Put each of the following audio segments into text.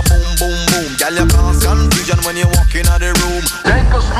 boom boom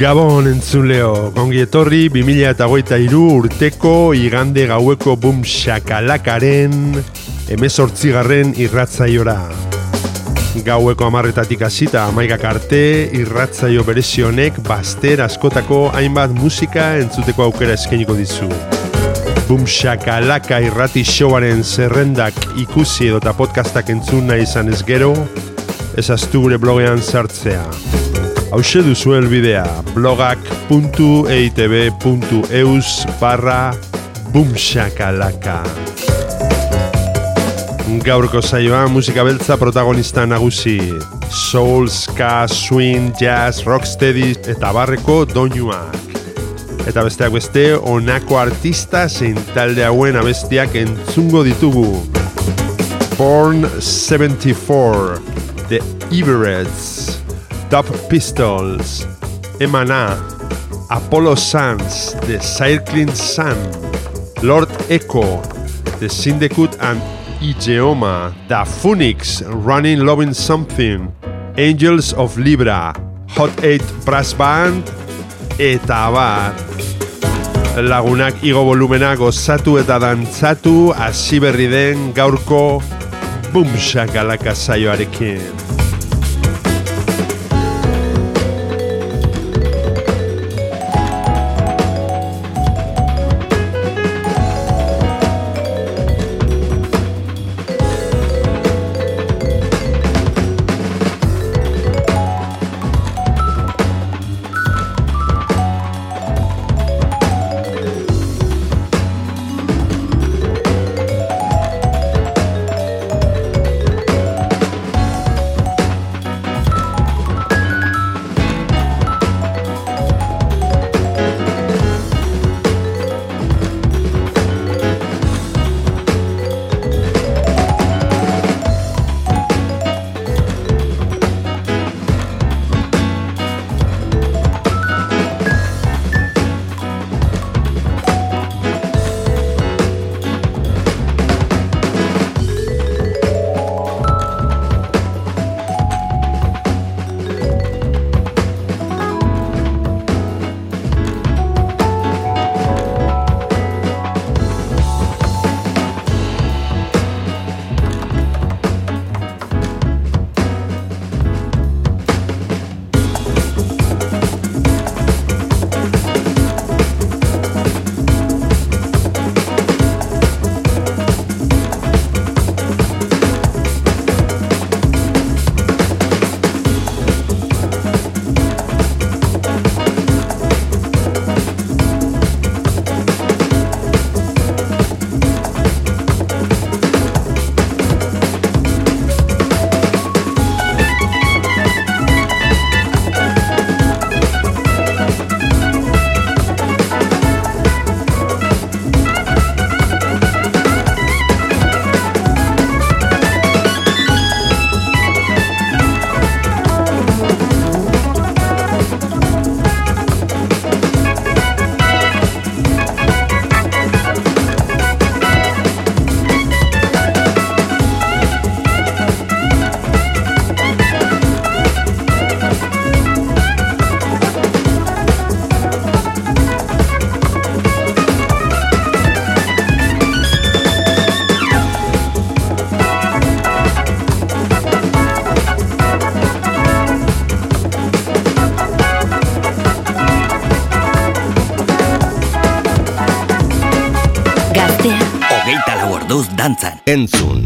Gabon entzuleo, gongi etorri 2008 urteko igande gaueko bum shakalakaren emezortzigarren irratzaiora. Gaueko amarretatik hasita amaikak arte irratzaio berezionek baster askotako hainbat musika entzuteko aukera eskainiko dizu. Bum shakalaka irrati showaren zerrendak ikusi edota podcastak entzun nahi izan ez gero, ezaztu gure blogean sartzea. Hau duzu elbidea blogak.eitb.eus barra bumshakalaka. Gaurko saioa musika beltza protagonista nagusi. Soul, ska, swing, jazz, rocksteady eta barreko doinuak. Eta besteak beste, honako artista zein talde hauen abestiak entzungo ditugu. Born 74, The Everett's, Dub Pistols, Emana, Apollo Suns, The Cycling Sun, Lord Echo, The Syndicate and Igeoma, The Phoenix, Running Loving Something, Angels of Libra, Hot 8 Brass Band, eta abar. Lagunak igo volumena gozatu eta dantzatu hasi berri den gaurko bumsakalaka saioarekin. zen. Entzun!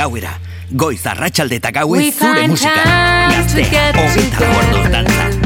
gauera. Goiz arratsalde eta gauez zure musika. Gazte, hogeita lagu danza.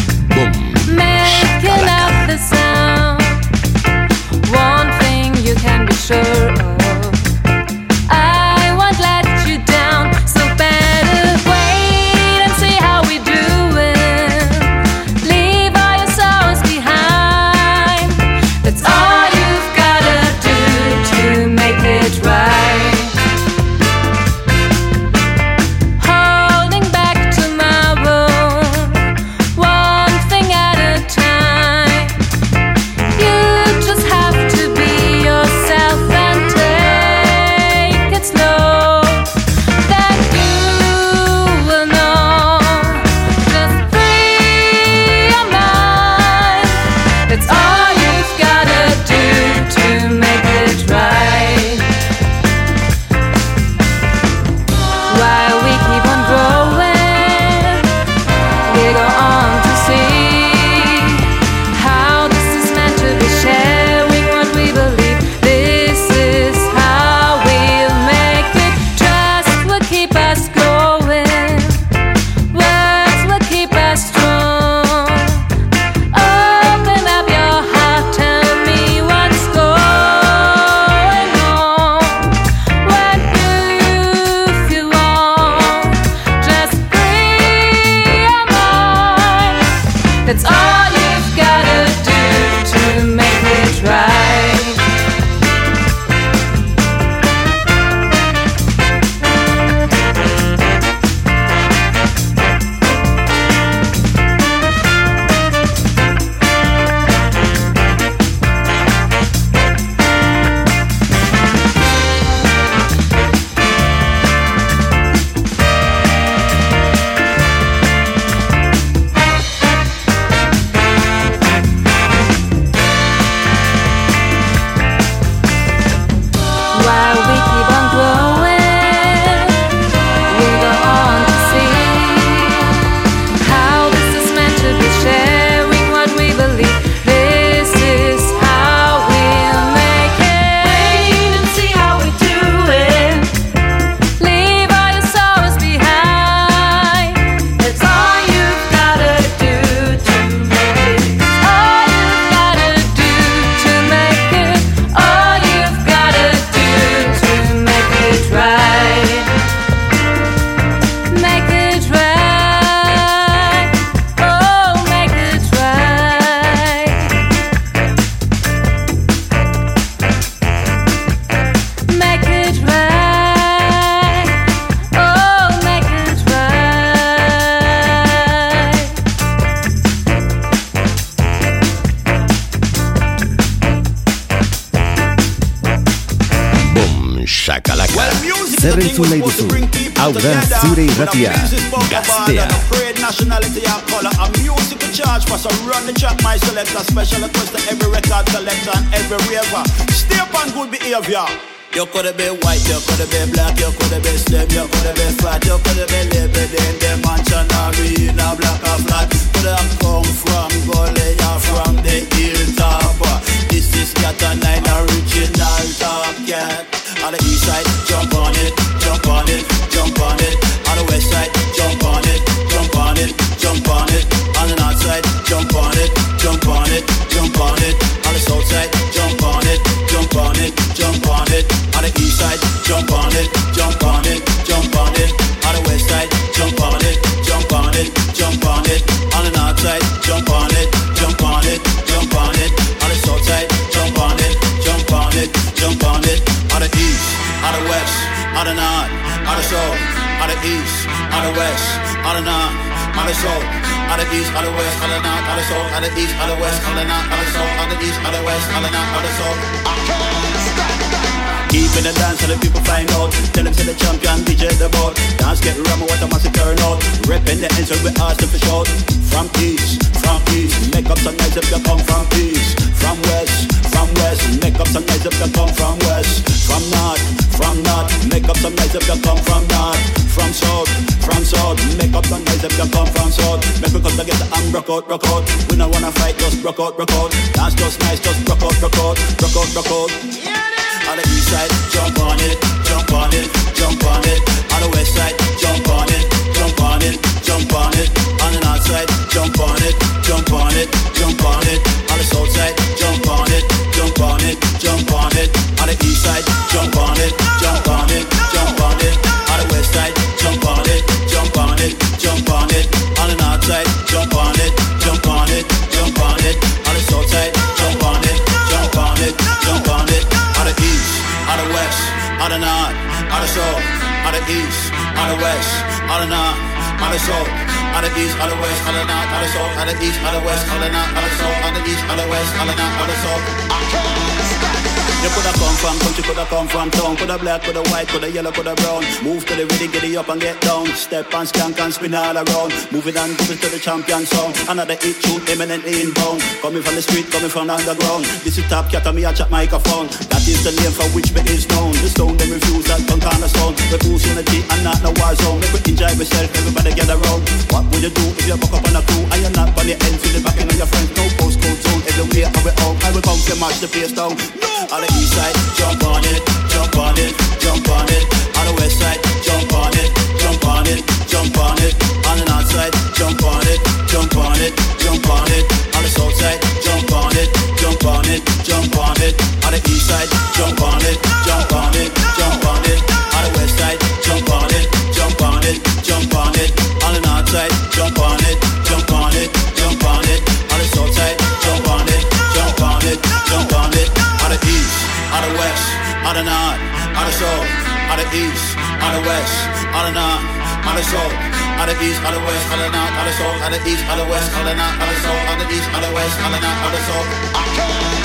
Hau da zure irratia, gaztea. nationality and color A music to charge for so run the track my selector Special request to every record collector and every raver Stay up on good behavior you coulda been white, you coulda been black, you coulda been slim, you coulda been fat, you coulda been living in the mansion arena, black or flat. Coulda come from Gully or from the hilltop. This is Cat a Nine original top cat. On the east side, jump on it, jump on it, jump on it. On the west, on the north, on the south, on the east, on the west, on the north, on the south, on the east, on the west, on the north, on the south, on the east, on the west, on the north, on the south. Keeping the dance so the people find out. Tell them to the champion DJ the boat. Dance get rum what a massive turnout. Ripping the ends we ask them for shout. From east, from east, make up some nice if you come from east. From west, from west, make up some nice if you come from west. From north, from north, make up some nice if you come from north. From south, from south, make up some nice if you come from south. Make we come together and rock out, rock out. We don't wanna fight, just rock out, rock out. Dance just nice, just rock out, rock out, rock out, rock out. On the east side, jump on it, jump on it, jump on it. On the west side, jump on it, jump on it, jump on it. On the north side, jump on it, jump on it, jump on it. On the south side, jump on it, jump on it, jump on it. On the east side, jump on it, jump on it, jump on it. On the west side, The jump on it, jump on it, jump on it. On the south side, jump on it, jump on it, jump on it. On the east, on the west, on the north, on the south, on the east, on the west, on the north, on the south, on the east, on the west, on the north, on the south, on the east, on the west, on the north, on the south, on the east, on the west, on the north, on the south. You coulda come from country, coulda come from town, coulda black, coulda white, coulda yellow, coulda brown. Move to the rhythm, get it up and get down. Step and skank and spin all around. Move it and it to the champion sound. Another hit tune, eminently inbound. Coming from the street, coming from the underground. This is top cat and me a chat microphone. That is the name for which me is known. The stone they refuse that tongue cornerstone. The boost unity and not no war zone. Make we enjoy yourself, everybody get around. What would you do if you buck up on a crew and you're not on the end, with the backing of your friends? No postcode zone, everywhere I will out. I will come to match the place down. No, on the east side, jump on it, jump on it, jump on it. On the west side, jump on it, jump on it, jump on it. On the north side, jump on it, jump on it,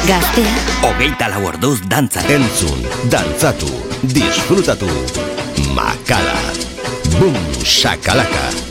Gaztea, Hogeita lau orduz dantzan. Entzun, dantzatu, disfrutatu. Makala. Boom, shakalaka.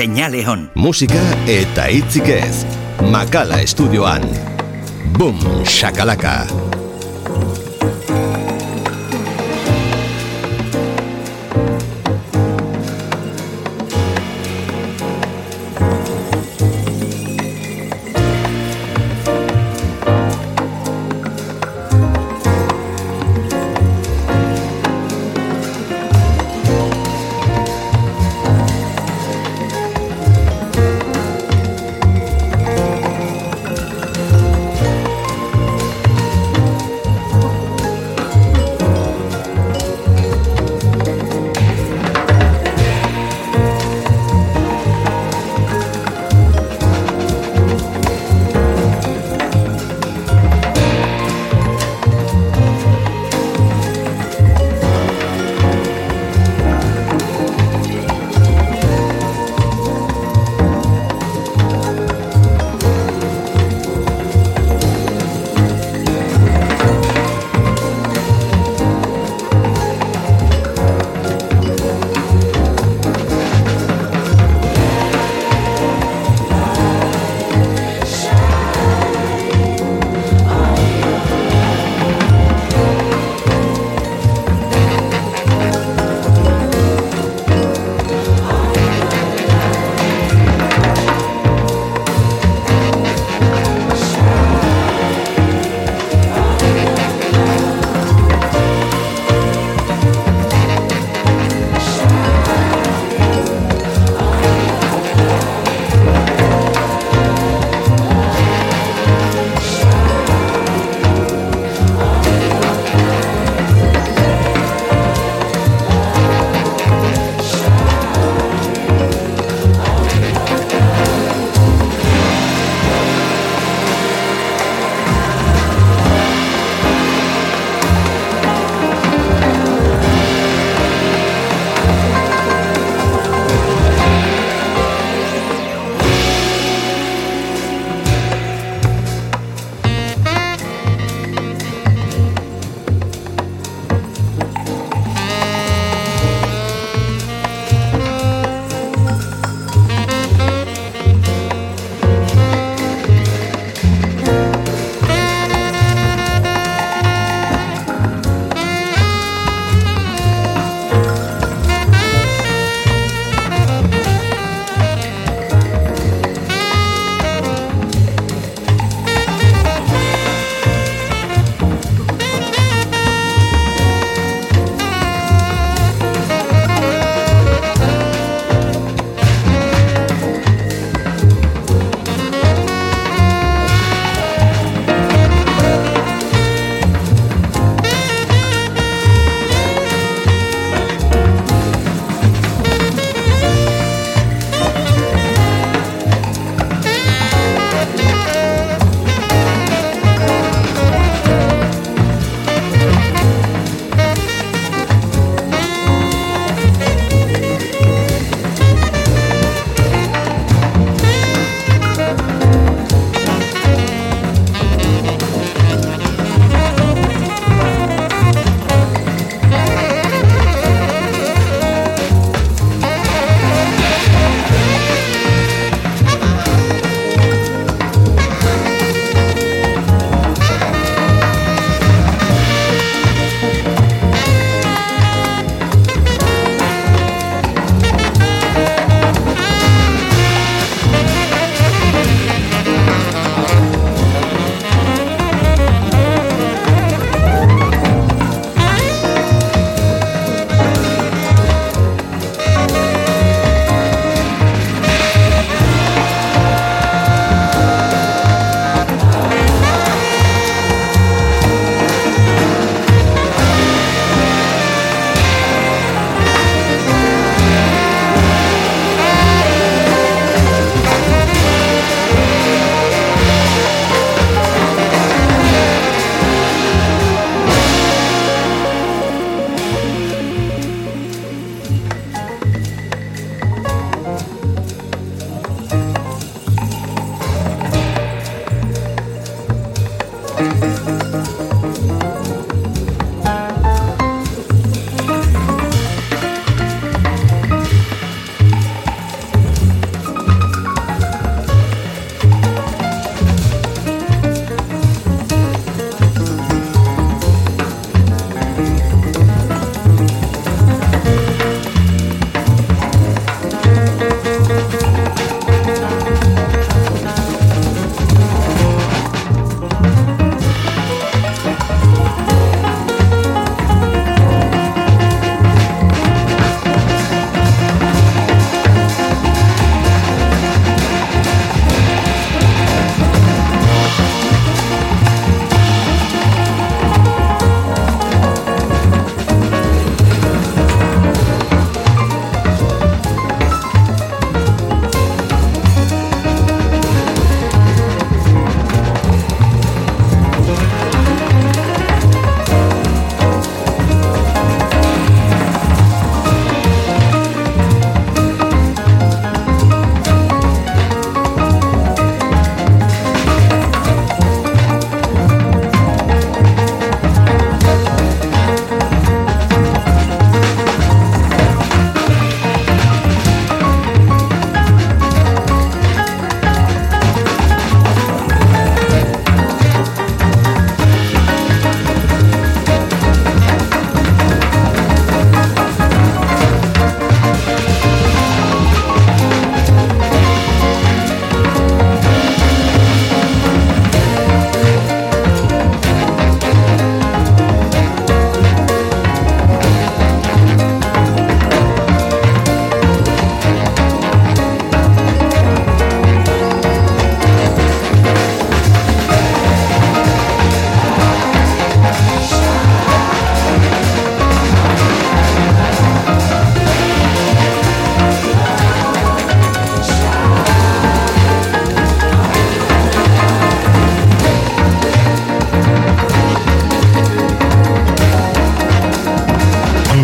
Seinale hon. Musika eta hitzik ez. Makala estudioan. Boom, shakalaka.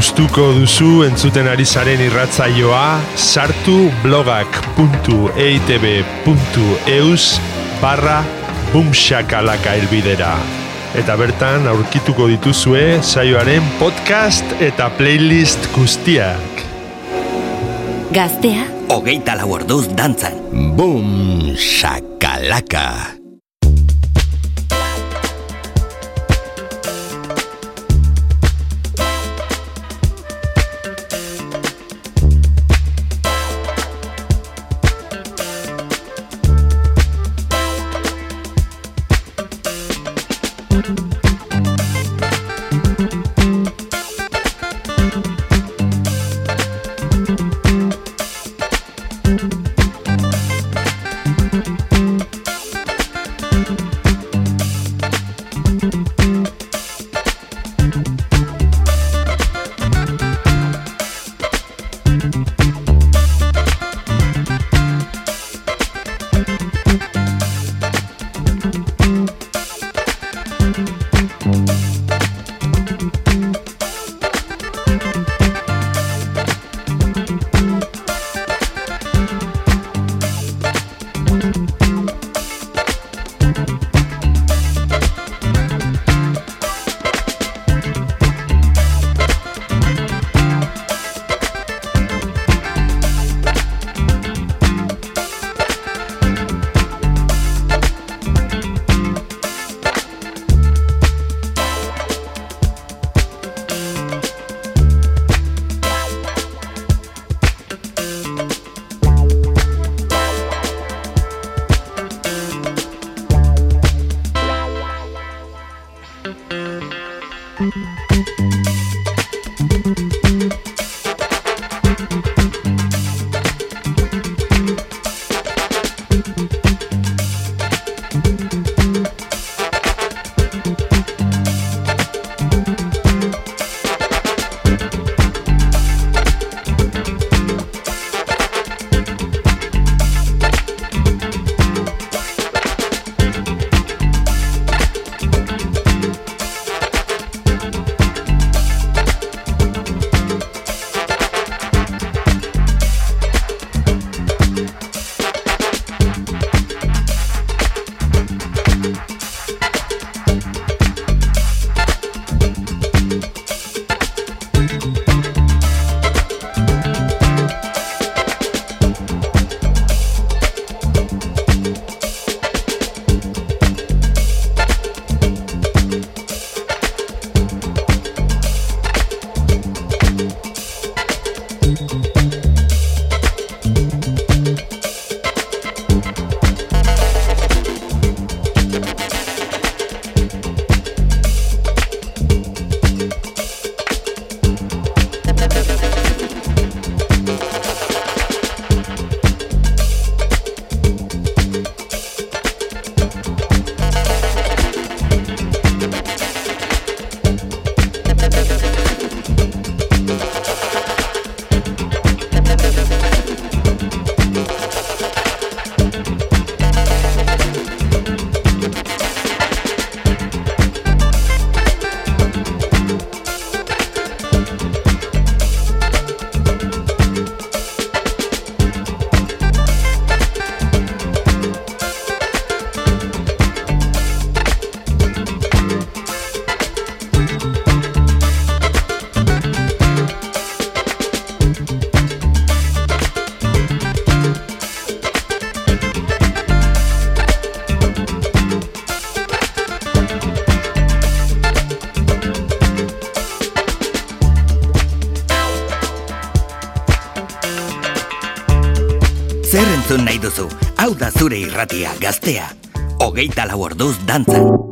Aurkituko duzu entzuten ari zaren irratzaioa sartu blogak.eitb.eus barra bumxakalaka elbidera. Eta bertan aurkituko dituzue saioaren podcast eta playlist guztiak. Gaztea, Hogeita lau orduz dantzan. Boom, shakalaka. Zure irratia gaztea. Hogeita lau orduz dantzan.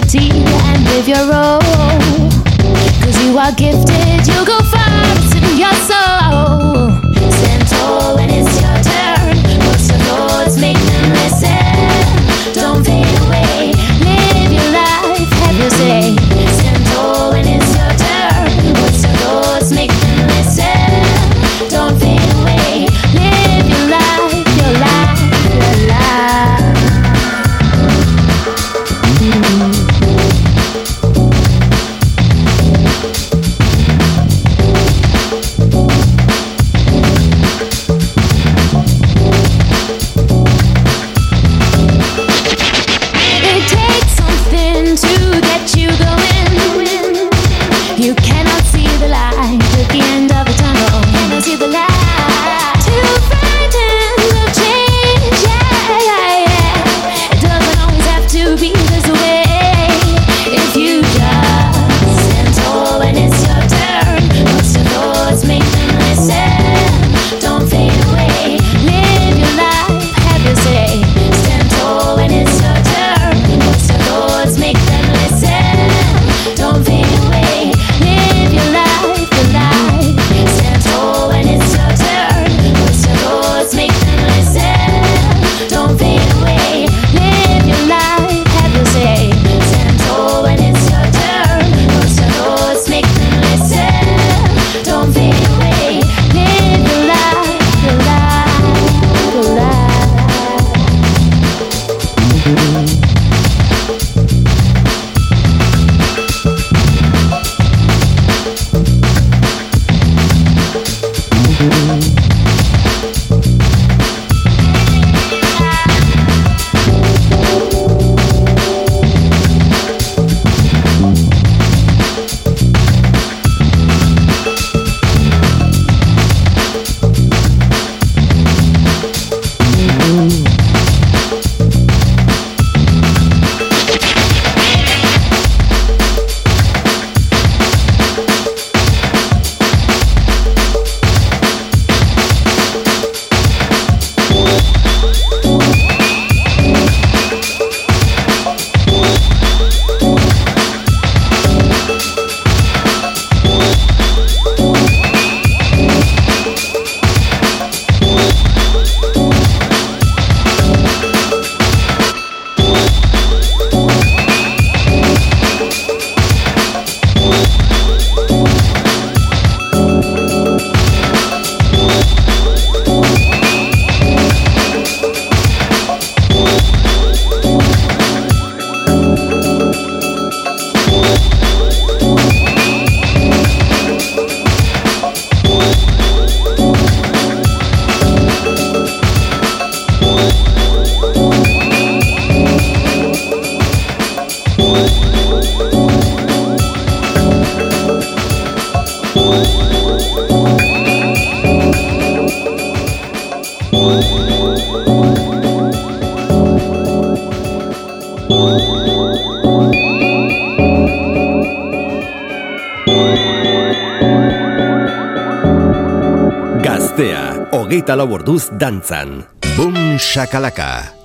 and live your role. Cause you are gifted, you go find. hogeita lau orduz dantzan. Bum shakalaka!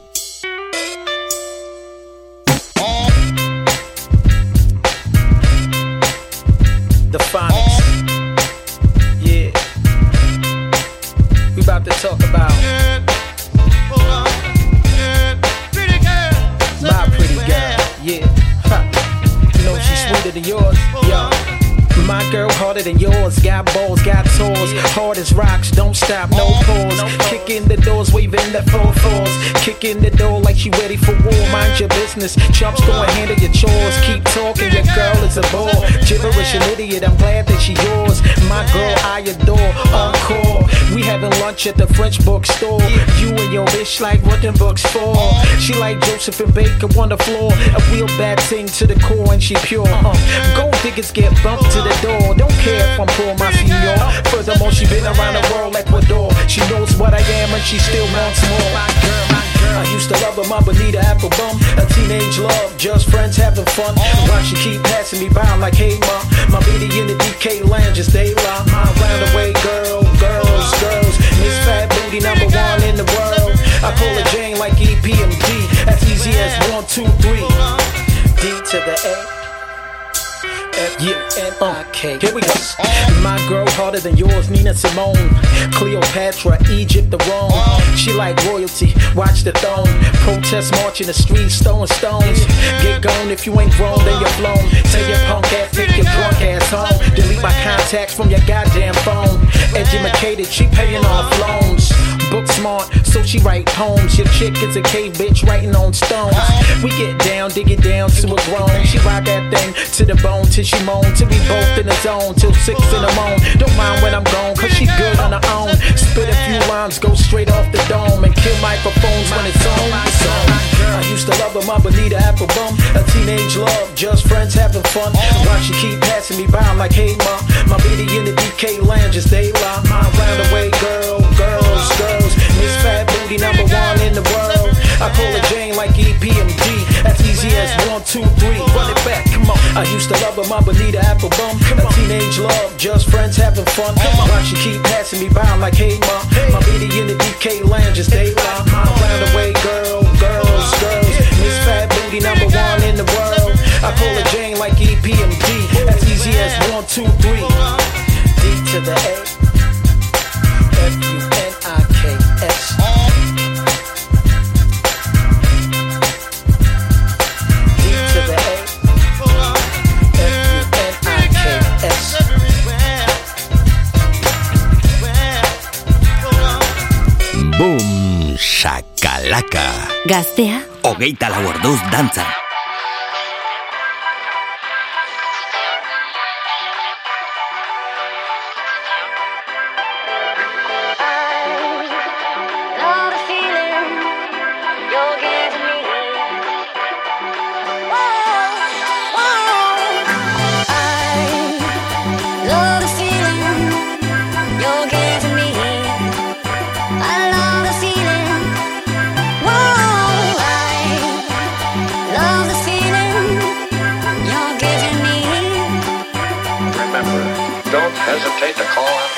Harder than yours. Got balls, got tours. Hard as rocks, don't stop, no pause. Kicking the doors, waving the four fours. Kicking the door like she ready for war. Mind your business. Chumps going handle your chores. Keep talking, your girl is a bore. Gibberish, an idiot. I'm glad that she yours. My girl, I adore. Encore. We having lunch at the French bookstore. You and your bitch like what them books for. She like Josephine Baker on the floor. A real bad thing to the core, and she pure. Uh, gold diggers get bumped to the door. Don't care if I'm poor, my senor. Furthermore, she been around the world Ecuador. She knows what I am, and she still wants more. My girl, my girl. I used to love her, my Bonita Applebum. A teenage love, just friends having fun. Why she keep passing me by like, hey, ma. My baby in the DK lounge is daylight. My round away girl, girls, girls. Miss Fat Booty, number one in the world. I pull a Jane like EPMD. As easy as one, two, three. D to the A. F U uh, N I K. Here we go. My girl harder than yours, Nina Simone. Cleopatra, Egypt, the Rome. She like royalty, watch the throne. Protest march in the streets, throwing stones. Get gone if you ain't grown, then you're blown. Tell your punk ass, take your drunk ass home. Delete my contacts from your goddamn phone. Educated, she paying off loans. Book smart, so she write poems. Your chick is a cave bitch writing on stones. We get down, dig it down to a grown. She ride that thing to the bone till she moan. Till we both in the zone till six in the morning. Don't mind when I'm gone, cause she good on her own. Spit a few lines, go straight off the dome. And kill microphones when it's on. It's on. I used to love her, my Bonita Applebum. A teenage love, just friends having fun. Why she keep passing me by? I'm like, hey, ma. My baby in the DK lounge is daylight. My round away girl, girls, girls. Miss Fat Booty, number one in the world. I pull a Jane like EPMD. As easy as one, two, three. Run it back, come on. I used to love her, my Bonita Applebum. A teenage love, just friends having fun. Why she keep passing me by? I'm like, hey, ma. My baby in the DK lounge is daylight. My round away girl, girls, girls. Miss Fat Booty, number one in the world. I pull a Jane like EPMD. As easy as one, two, three. D to the A. Boom, shakalaka. Gaztea, Hogeita lau orduz dantzan. Hesitate to call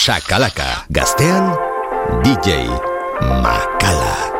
Boom, shakalaka. Gaztean, DJ Makala.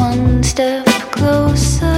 one step closer.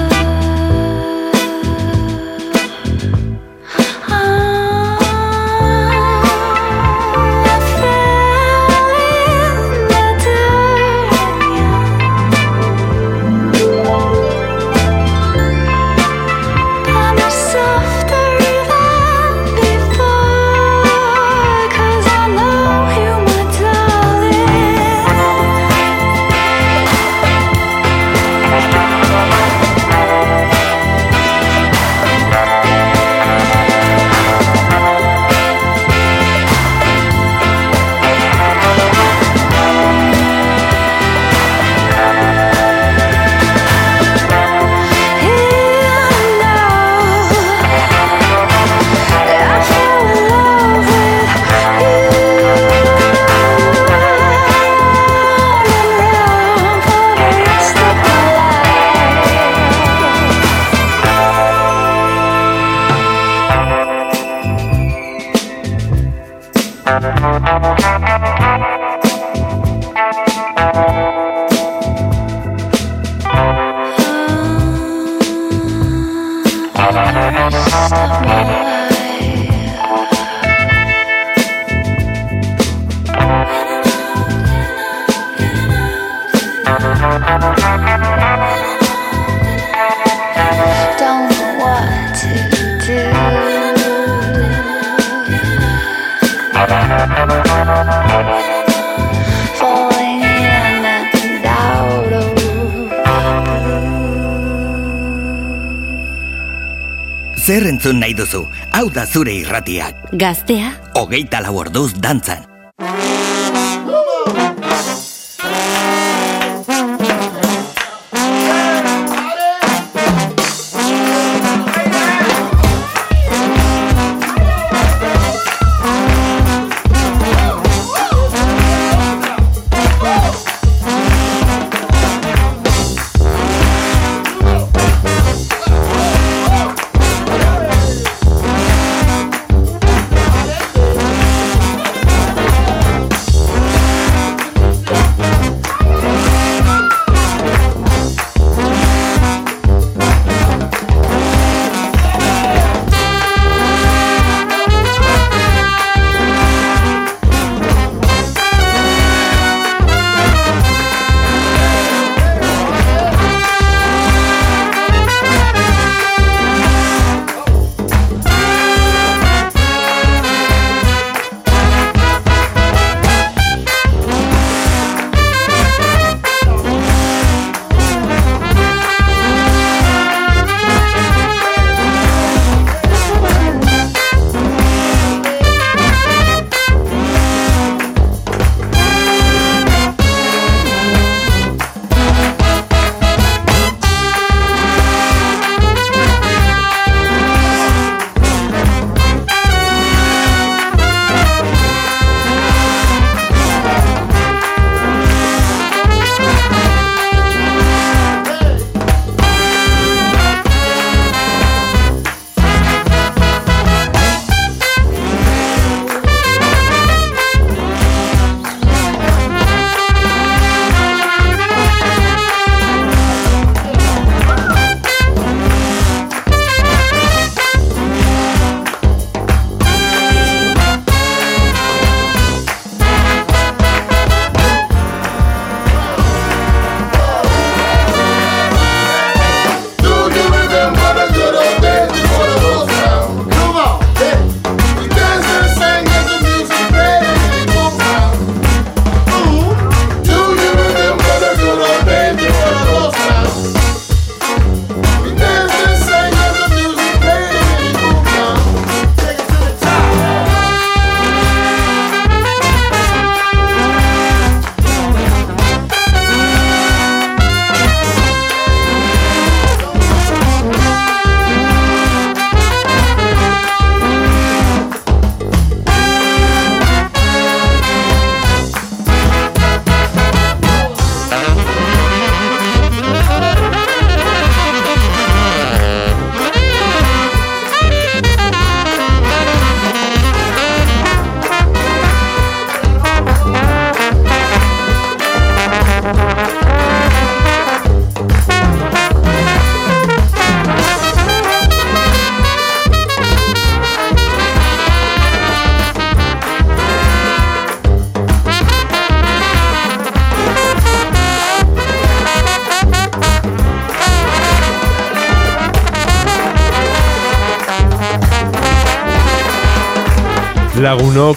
da zure irratiak. Gaztea. Hogeita lau orduz dantzan.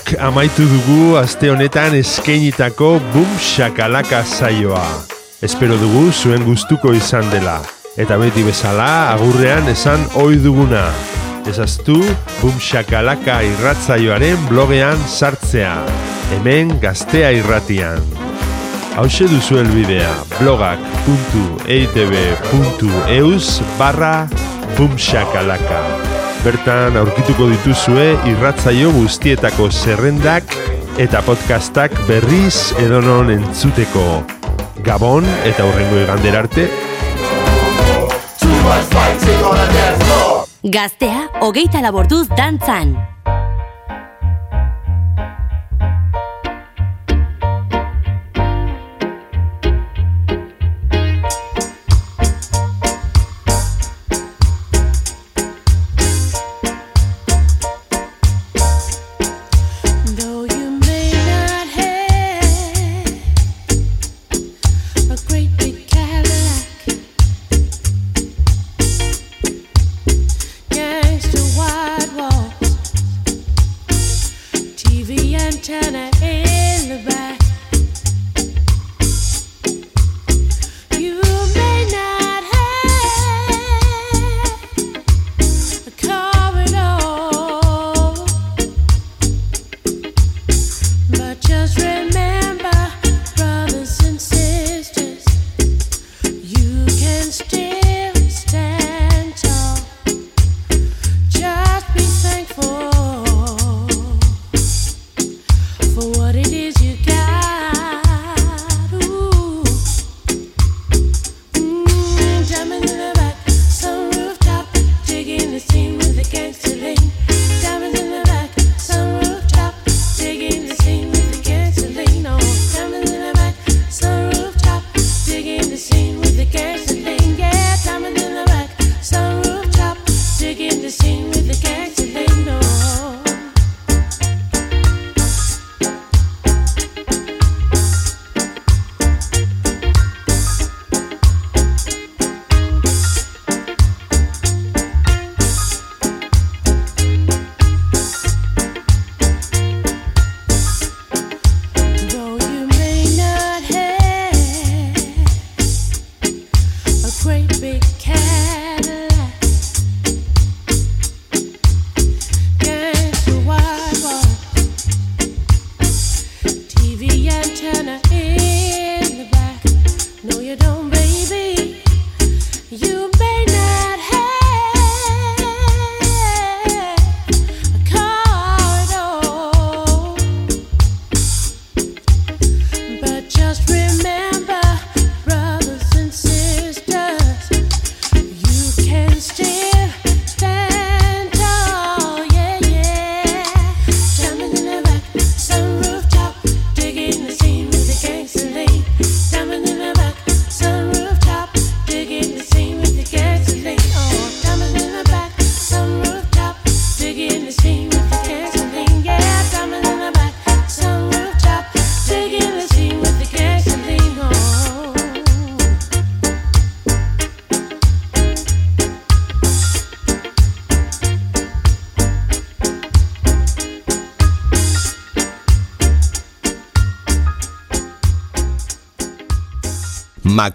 Rock amaitu dugu aste honetan eskeinitako Boom Shakalaka saioa. Espero dugu zuen gustuko izan dela. Eta beti bezala, agurrean esan ohi duguna. Ezaztu, Boom Shakalaka irratzaioaren blogean sartzea. Hemen gaztea irratian. Hau se duzu elbidea, blogak.eitb.eus barra Boom Shakalaka bertan aurkituko dituzue irratzaio guztietako zerrendak eta podcastak berriz edonon entzuteko. Gabon eta hurrengo igander arte. Gaztea, hogeita laborduz dantzan.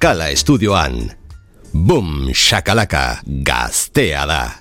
Makala Estudioan. Boom Shakalaka, gaztea da.